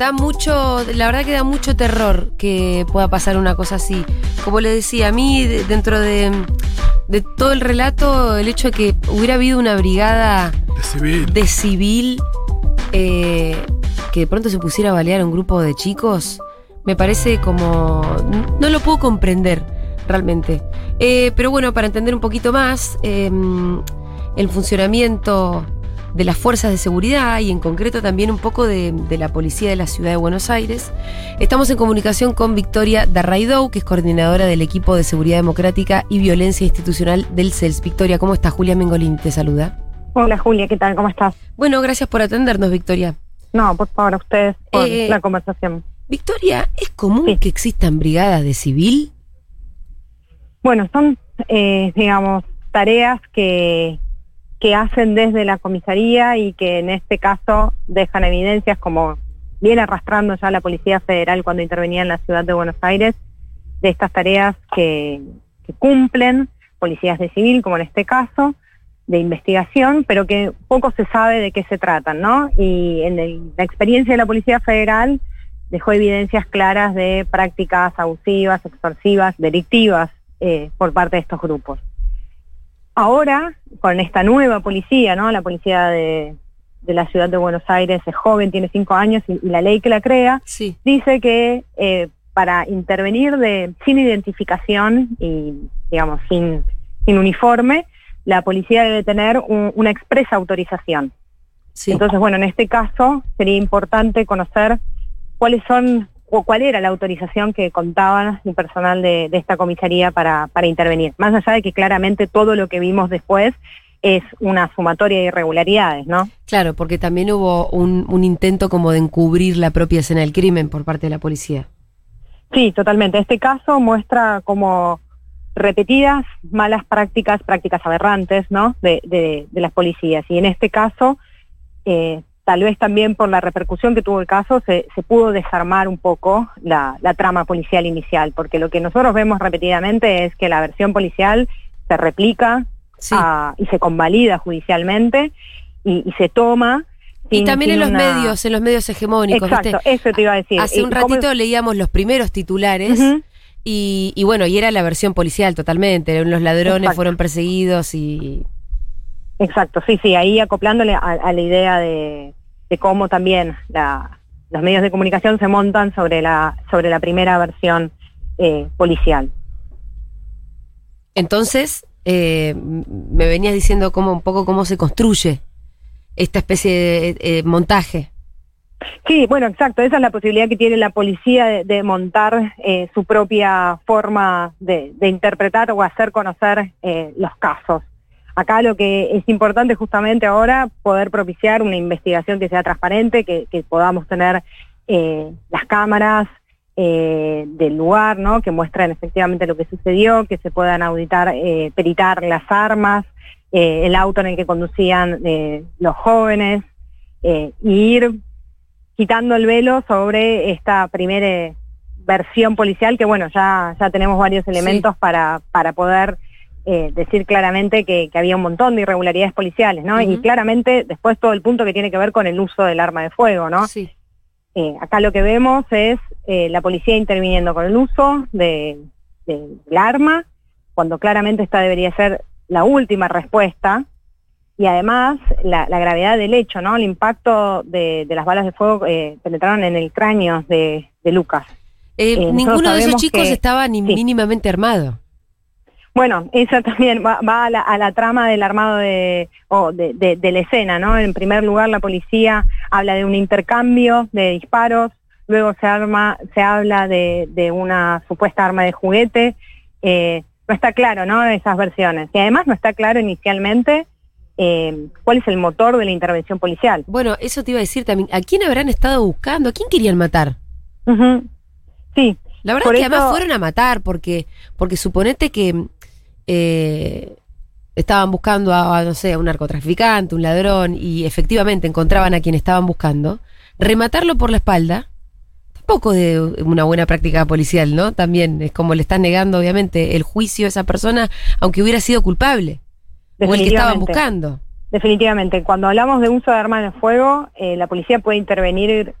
da mucho, la verdad que da mucho terror que pueda pasar una cosa así. Como le decía, a mí de- dentro de, de todo el relato, el hecho de que hubiera habido una brigada De civil. de civil eh, que de pronto se pusiera a balear a un grupo de chicos, me parece como... No lo puedo comprender realmente. Eh, pero bueno, para entender un poquito más eh, el funcionamiento de las fuerzas de seguridad y en concreto también un poco de, de la policía de la ciudad de Buenos Aires, estamos en comunicación con Victoria Darraidou, que es coordinadora del equipo de seguridad democrática y violencia institucional del CELS. Victoria, ¿cómo estás? Julia Mengolini te saluda. Hola Julia, ¿qué tal? ¿Cómo estás? Bueno, gracias por atendernos, Victoria. No, por favor, a ustedes por Eh, la conversación. Victoria, ¿es común Sí. que existan brigadas de civil? Bueno, son, eh, digamos, tareas que, que hacen desde la comisaría y que en este caso dejan evidencias como viene arrastrando ya la Policía Federal cuando intervenía en la ciudad de Buenos Aires, de estas tareas que, cumplen policías de civil, como en este caso, de investigación, pero que poco se sabe de qué se tratan, ¿no? Y en la experiencia de la Policía Federal dejó evidencias claras de prácticas abusivas, extorsivas, delictivas eh, por parte de estos grupos. Ahora, con esta nueva policía, ¿no? La policía de, de la ciudad de Buenos Aires es joven, tiene cinco años y, y la ley que la crea Sí. dice que eh, para intervenir de, sin identificación y, digamos, sin, sin uniforme, la policía debe tener un- una expresa autorización. Sí. Entonces, bueno, en este caso sería importante conocer cuáles son o cuál era la autorización que contaban el personal de, de esta comisaría para, para intervenir. Más allá de que claramente todo lo que vimos después es una sumatoria de irregularidades, ¿no? Claro, porque también hubo un, un intento como de encubrir la propia escena del crimen por parte de la policía. Sí, totalmente. Este caso muestra como repetidas malas prácticas, prácticas aberrantes, ¿no? De, de- de las policías. Y en este caso, eh, tal vez también por la repercusión que tuvo el caso, se, se pudo desarmar un poco la, la trama policial inicial, porque lo que nosotros vemos repetidamente es que la versión policial se replica Sí. ah, y se convalida judicialmente y, y se toma. y también en los una- medios, en los medios hegemónicos. Exacto, ¿viste? eso te iba a decir. Hace un cómo- ratito leíamos los primeros titulares y, y bueno, y era la versión policial totalmente. Los ladrones Exacto. fueron perseguidos y... Exacto, sí, sí, ahí acoplándole a, a la idea de, de cómo también la- los medios de comunicación se montan sobre la, sobre la primera versión eh, policial. Entonces, eh, me venías diciendo cómo, un poco cómo se construye esta especie de eh, montaje. Sí, bueno, exacto, esa es la posibilidad que tiene la policía de, de montar eh, su propia forma de, de interpretar o hacer conocer eh, los casos. Acá lo que es importante justamente ahora poder propiciar una investigación que sea transparente, que, que podamos tener eh, las cámaras eh, del lugar, ¿no? Que muestren efectivamente lo que sucedió, que se puedan auditar, eh, peritar las armas, el auto en el que conducían los jóvenes, y ir quitando el velo sobre esta primera versión policial, que bueno, ya, ya tenemos varios elementos para, para poder eh, decir claramente que, que había un montón de irregularidades policiales, ¿no? Y claramente después todo el punto que tiene que ver con el uso del arma de fuego, ¿no? Sí. Eh, acá lo que vemos es eh, la policía interviniendo con el uso de, de- del arma, cuando claramente esta debería ser la última respuesta, y además la, la gravedad del hecho, ¿no? El impacto de, de las balas de fuego eh, penetraron en el cráneo de, de Lucas. Ninguno de esos chicos que- estaba ni sí. mínimamente armado. Bueno, esa también va, va a, la, a la trama del armado de, o de, de- de la escena, ¿no? En primer lugar, la policía habla de un intercambio de disparos, luego se arma, se habla de, de una supuesta arma de juguete. eh, no está claro, ¿no? Esas versiones. Y además no está claro inicialmente eh, cuál es el motor de la intervención policial. Bueno, eso te iba a decir también. ¿A quién habrán estado buscando? ¿A quién querían matar? Sí, La verdad Por es que además fueron a matar porque, porque suponete que eh, estaban buscando a, a, no sé, a un narcotraficante, un ladrón, y efectivamente encontraban a quien estaban buscando, rematarlo por la espalda, tampoco de una buena práctica policial, ¿no? También es como le están negando, obviamente, el juicio a esa persona, aunque hubiera sido culpable, o el que estaban buscando. Definitivamente, cuando hablamos de uso de armas de fuego, eh, la policía puede intervenir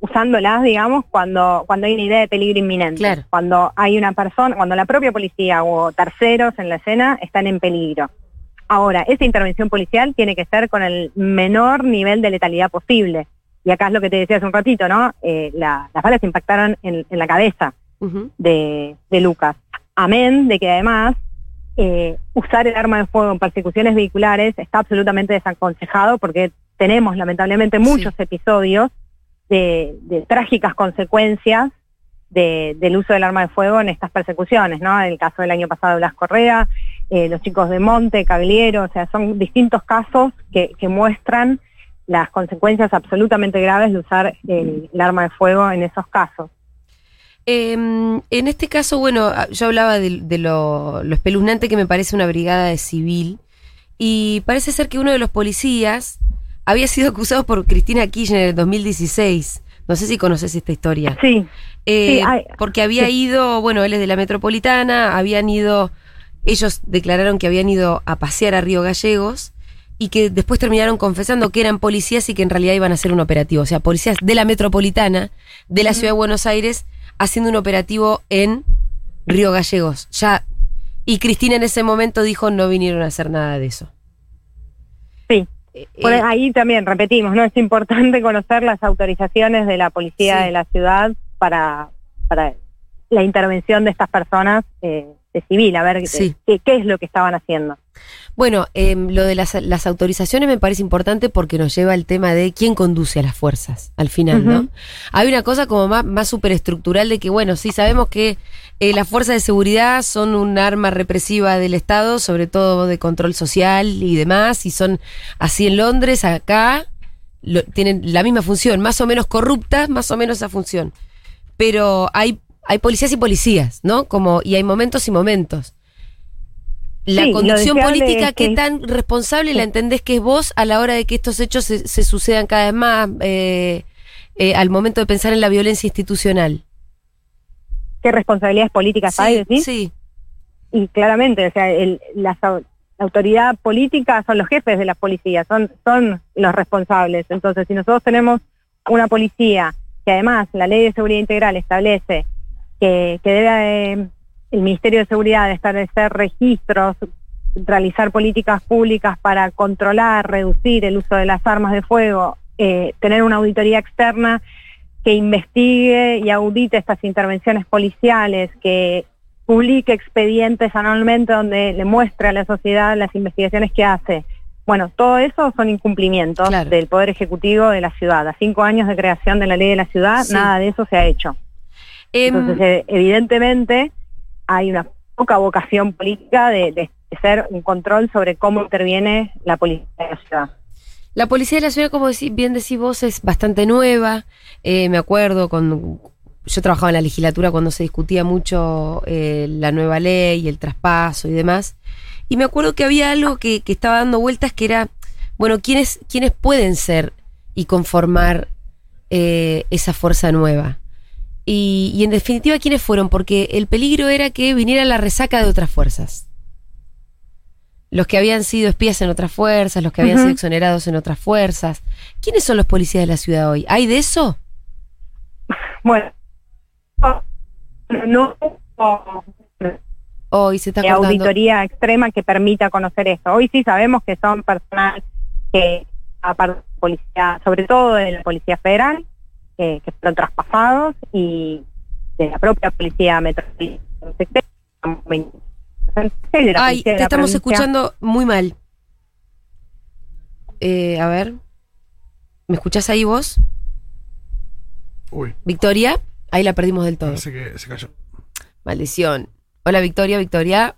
usándolas, digamos, cuando, cuando hay una idea de peligro inminente. Claro. Cuando hay una persona, cuando la propia policía o terceros en la escena están en peligro. Ahora, esa intervención policial tiene que ser con el menor nivel de letalidad posible. Y acá es lo que te decía hace un ratito, ¿no? Eh, la- las balas impactaron en, en la cabeza de, de Lucas. Amén de que además eh, usar el arma de fuego en persecuciones vehiculares está absolutamente desaconsejado porque tenemos lamentablemente muchos episodios de, trágicas consecuencias de- del uso del arma de fuego en estas persecuciones, ¿no? El caso del año pasado de Blas Correa, eh, los chicos de Monte, Cagliero, o sea, son distintos casos que, muestran las consecuencias absolutamente graves de usar el- arma de fuego en esos casos. Eh, en este caso, bueno, ah, yo hablaba de, lo espeluznante que me parece una brigada de civil y parece ser que uno de los policías había sido acusado por Cristina Kirchner en el 2016. No sé si conoces esta historia. Sí, Eh, Sí, hay- porque había sí. ido, bueno, él es de la metropolitana, habían ido, ellos declararon que habían ido a pasear a Río Gallegos y que después terminaron confesando que eran policías y que en realidad iban a hacer un operativo. O sea, policías de la metropolitana, de la ciudad de Buenos Aires, haciendo un operativo en Río Gallegos. Ya. Y Cristina en ese momento dijo no vinieron a hacer nada de eso. Eh, Por eh, ahí también, repetimos, ¿no? Es importante conocer las autorizaciones de la policía Sí. de la ciudad para, para la intervención de estas personas eh, de civil, a ver Sí. qué, qué es lo que estaban haciendo. Bueno, em, lo de las, las autorizaciones me parece importante porque nos lleva al tema de quién conduce a las fuerzas al final, ¿no? Hay una cosa como más, más superestructural de que, bueno, sí sabemos que eh, las fuerzas de seguridad son un arma represiva del Estado, sobre todo de control social y demás, y son así en Londres, acá, lo- tienen la misma función, más o menos corruptas, más o menos esa función. Pero hay, hay policías y policías, ¿no? Como, y hay momentos y momentos. La Sí, conducción política, es ¿qué que- tan responsable Sí. la entendés que es vos a la hora de que estos hechos se, se sucedan cada vez más eh, eh, al momento de pensar en la violencia institucional? ¿Qué responsabilidades políticas hay, decís? sí, Y claramente, o sea, el- la autoridad política son los jefes de las policías, son, son los responsables. Entonces, si nosotros tenemos una policía que además la ley de seguridad integral establece que, que debe eh, el Ministerio de Seguridad establecer registros, realizar políticas públicas para controlar, reducir el uso de las armas de fuego, eh, tener una auditoría externa que investigue y audite estas intervenciones policiales, que publique expedientes anualmente donde le muestre a la sociedad las investigaciones que hace. Bueno, todo eso son incumplimientos Claro. del Poder Ejecutivo de la ciudad. A cinco años de creación de la ley de la ciudad, Sí. nada de eso se ha hecho. Em, Entonces, eh, evidentemente, hay una poca vocación política de, de ser un control sobre cómo interviene la policía de la ciudad. La policía de la ciudad, como bien decís vos, es bastante nueva. Eh, me acuerdo cuando yo trabajaba en la legislatura cuando se discutía mucho eh, la nueva ley y el traspaso y demás. Y me acuerdo que había algo que, que estaba dando vueltas que era, bueno, ¿quiénes, quiénes pueden ser y conformar eh, esa fuerza nueva? Y, y en definitiva, ¿quiénes fueron? Porque el peligro era que viniera la resaca de otras fuerzas los que habían sido espías en otras fuerzas, los que habían sido exonerados en otras fuerzas. ¿Quiénes son los policías de la ciudad hoy? ¿Hay de eso? Bueno, no Hoy se está eh, auditoría extrema que permita conocer esto. Hoy sí sabemos que son personal que, aparte de policía, sobre todo de la Policía Federal, que, que fueron traspasados y de la propia Policía Metropolitana. Ay, te estamos provincia. escuchando muy mal. Eh, a ver. ¿Me escuchás ahí vos? Uy, Victoria. Ahí la perdimos del todo. parece que se cayó. Maldición. Hola Victoria, Victoria.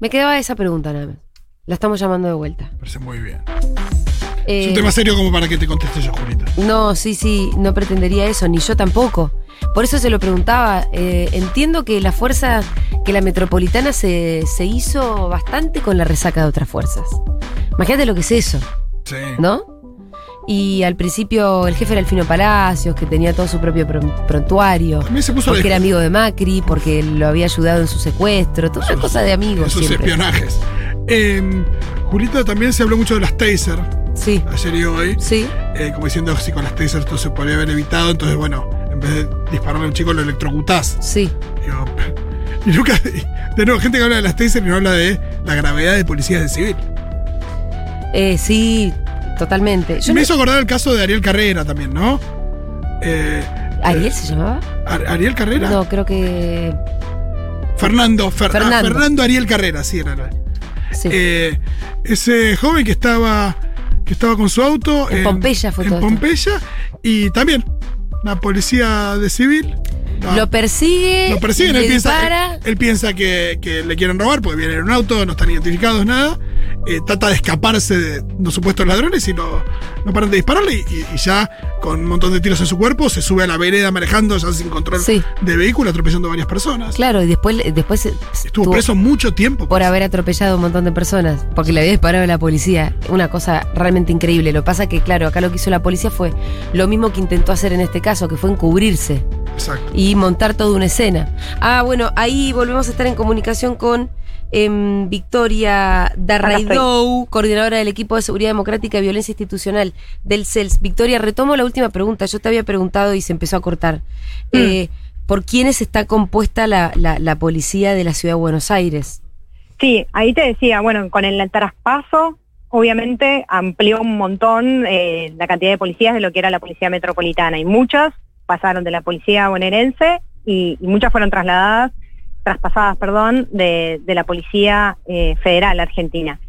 Me quedaba esa pregunta nada más. La estamos llamando de vuelta. Parece muy bien. Eh, Es un tema serio como para que te conteste yo, Julita. No, sí, sí, no pretendería eso, ni yo tampoco. Por eso se lo preguntaba. Eh, entiendo que la fuerza, que la metropolitana se, se hizo bastante con la resaca de otras fuerzas. Imagínate lo que es eso, Sí. ¿no? Y al principio el jefe era Alfino Palacios, que tenía todo su propio pron- prontuario, También se puso porque de era amigo de Macri, porque lo había ayudado en su secuestro, toda una cosa de amigos siempre. espionajes. Eh, Julita, también se habló mucho de las taser. Sí, ayer y hoy, sí. eh, como diciendo si con las tasers esto se podría haber evitado, entonces bueno, en vez de dispararle a un chico lo electrocutás. Sí. Digo, y nunca, de nuevo, gente que habla de las tasers y no habla de la gravedad de policías de civil. Eh, sí, totalmente. Yo Me no- hizo acordar el caso de Ariel Carrera también, ¿no? Eh, ¿Ariel se llamaba? Ar- ¿Ariel Carrera? No, creo que. Fernando, Fer- ah, Fernando. Fernando Ariel Carrera, sí era. era. Sí. Eh, ese joven que estaba que estaba con su auto En Pompeya fue en todo esto. Pompeya y también una policía de civil no, lo persigue. lo persiguen, él piensa, él, él piensa que, que le quieren robar porque viene en un auto, no están identificados, nada. Eh, trata de escaparse de los supuestos ladrones y no, no paran de dispararle. Y, ya con un montón de tiros en su cuerpo se sube a la vereda manejando, ya sin control Sí. de vehículo, atropellando a varias personas. Claro, y después, después Estuvo tuvo- preso mucho tiempo. por haber atropellado a un montón de personas, porque le había disparado a la policía. Una cosa realmente increíble. Lo que pasa que, claro, acá lo que hizo la policía fue lo mismo que intentó hacer en este caso, que fue encubrirse Exacto. y montar toda una escena. Ah, bueno, ahí volvemos a estar en comunicación con em, Victoria Darraidou, coordinadora del equipo de seguridad democrática y violencia institucional del CELS. Victoria, retomo la última pregunta. Yo te había preguntado y se empezó a cortar. Eh, ¿Por quiénes está compuesta la, la- la policía de la ciudad de Buenos Aires? Sí, ahí te decía, bueno, con el traspaso, obviamente amplió un montón eh, la cantidad de policías de lo que era la policía metropolitana y muchas pasaron de la policía bonaerense y, y muchas fueron trasladadas, traspasadas, perdón, de, de la policía eh, federal argentina.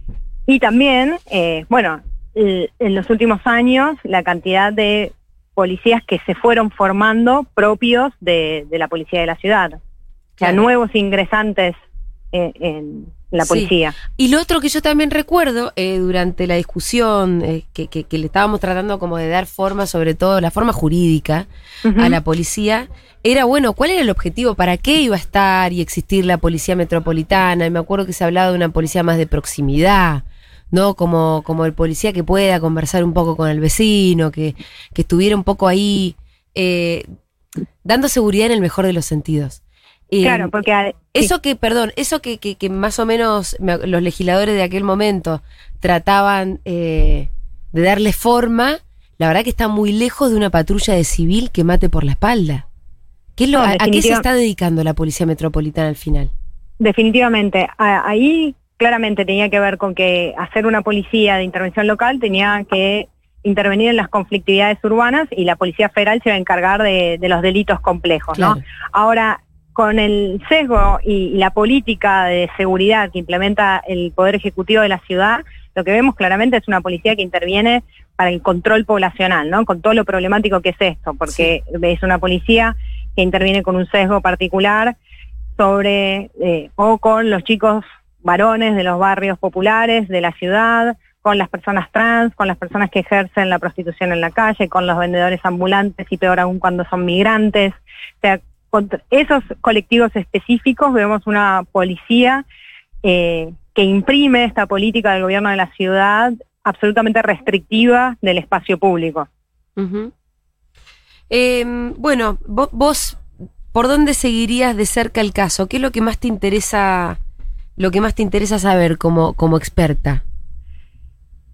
Y también, eh, bueno, en los últimos años la cantidad de policías que se fueron formando propios de, de la policía de la ciudad. O sea, nuevos ingresantes en la Sí. policía. Y lo otro que yo también recuerdo eh, durante la discusión eh, que, que- que le estábamos tratando como de dar forma, sobre todo la forma jurídica, a la policía, era bueno, ¿cuál era el objetivo? ¿Para qué iba a estar y existir la policía metropolitana? Y me acuerdo que se hablaba de una policía más de proximidad, ¿no? Como, como el policía que pueda conversar un poco con el vecino, que, que estuviera un poco ahí eh, dando seguridad en el mejor de los sentidos. Eh, Claro, porque a- sí. eso que, perdón, eso que, que, que más o menos me- los legisladores de aquel momento trataban eh, de darle forma, la verdad que está muy lejos de una patrulla de civil que mate por la espalda. ¿Qué es lo, No, a, a qué se está dedicando la Policía Metropolitana al final? definitivamente, a- ahí claramente tenía que ver con que hacer una policía de intervención local tenía que intervenir en las conflictividades urbanas y la Policía Federal se iba a encargar de, de los delitos complejos, ¿no? Ahora, con el sesgo y, la política de seguridad que implementa el Poder Ejecutivo de la ciudad, lo que vemos claramente es una policía que interviene para el control poblacional, ¿no? Con todo lo problemático que es esto, porque es una policía que interviene con un sesgo particular sobre eh, o con los chicos varones de los barrios populares de la ciudad, con las personas trans, con las personas que ejercen la prostitución en la calle, con los vendedores ambulantes y peor aún cuando son migrantes. O sea, contra esos colectivos específicos vemos una policía eh, que imprime esta política del gobierno de la ciudad absolutamente restrictiva del espacio público. Eh, bueno, vo- vos, ¿por dónde seguirías de cerca el caso? ¿Qué es lo que más te interesa, lo que más te interesa saber como, como experta?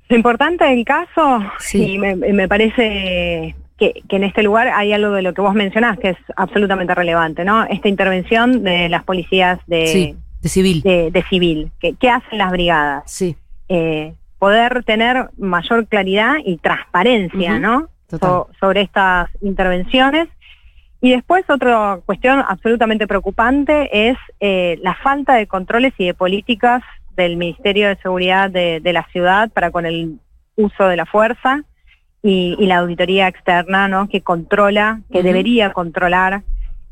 Lo importante del caso, Sí. y me, me parece que, que en este lugar hay algo de lo que vos mencionás que es absolutamente relevante, ¿no? Esta intervención de las policías de, sí, de civil. de, de civil. ¿Qué hacen las brigadas? Sí, Eh, poder tener mayor claridad y transparencia, ¿no? So- sobre estas intervenciones. Y después otra cuestión absolutamente preocupante es eh, la falta de controles y de políticas del Ministerio de Seguridad de, de la ciudad para con el uso de la fuerza y, y la auditoría externa, ¿no? Que controla, que debería controlar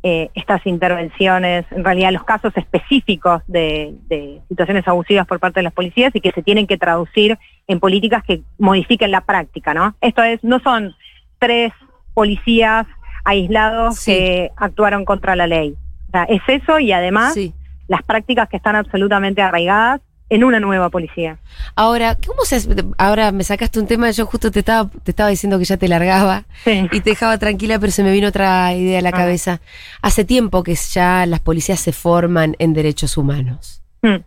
eh, estas intervenciones, en realidad los casos específicos de, de situaciones abusivas por parte de las policías y que se tienen que traducir en políticas que modifiquen la práctica, ¿no? Esto es, no son tres policías aislados Sí. que actuaron contra la ley. O sea, es eso y además sí. las prácticas que están absolutamente arraigadas en una nueva policía. Ahora, ¿cómo se hace? Ahora me sacaste un tema, yo justo te estaba, te estaba diciendo que ya te largaba Sí. y te dejaba tranquila, pero se me vino otra idea a la Ah. cabeza. Hace tiempo que ya las policías se forman en derechos humanos Mm.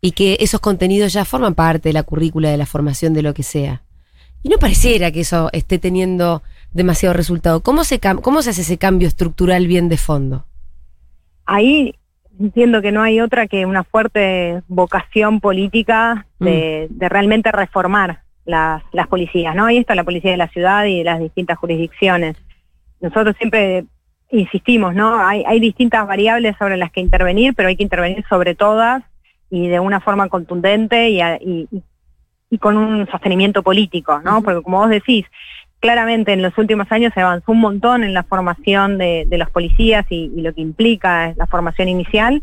y que esos contenidos ya forman parte de la currícula de la formación de lo que sea. Y no pareciera que eso esté teniendo demasiado resultado. ¿Cómo se, cómo se hace ese cambio estructural bien de fondo? Ahí entiendo que no hay otra que una fuerte vocación política de, mm. de realmente reformar las, las policías, ¿no? Ahí está la policía de la ciudad y de las distintas jurisdicciones. Nosotros siempre insistimos, ¿no? Hay, hay distintas variables sobre las que intervenir, pero hay que intervenir sobre todas y de una forma contundente y, y, y con un sostenimiento político, ¿no? Porque como vos decís, claramente en los últimos años se avanzó un montón en la formación de, de los policías y, y, lo que implica la formación inicial,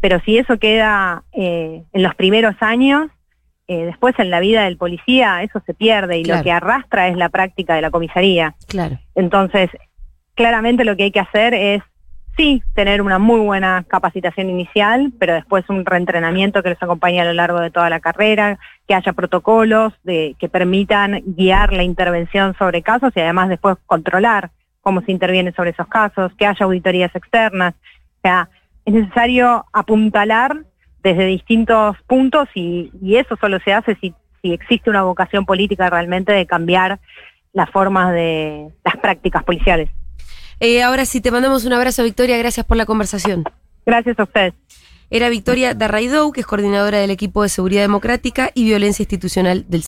pero si eso queda eh, en los primeros años, eh, después en la vida del policía eso se pierde y lo que arrastra es la práctica de la comisaría. Claro. Entonces, claramente lo que hay que hacer es sí tener una muy buena capacitación inicial, pero después un reentrenamiento que les acompañe a lo largo de toda la carrera, que haya protocolos de, que permitan guiar la intervención sobre casos y además después controlar cómo se interviene sobre esos casos, que haya auditorías externas. O sea, es necesario apuntalar desde distintos puntos y, y eso solo se hace si, si existe una vocación política realmente de cambiar las formas de las prácticas policiales. Eh, ahora sí, te mandamos un abrazo, Victoria. Gracias por la conversación. Gracias a usted. Era Victoria Darraidou, que es coordinadora del equipo de Seguridad Democrática y Violencia Institucional del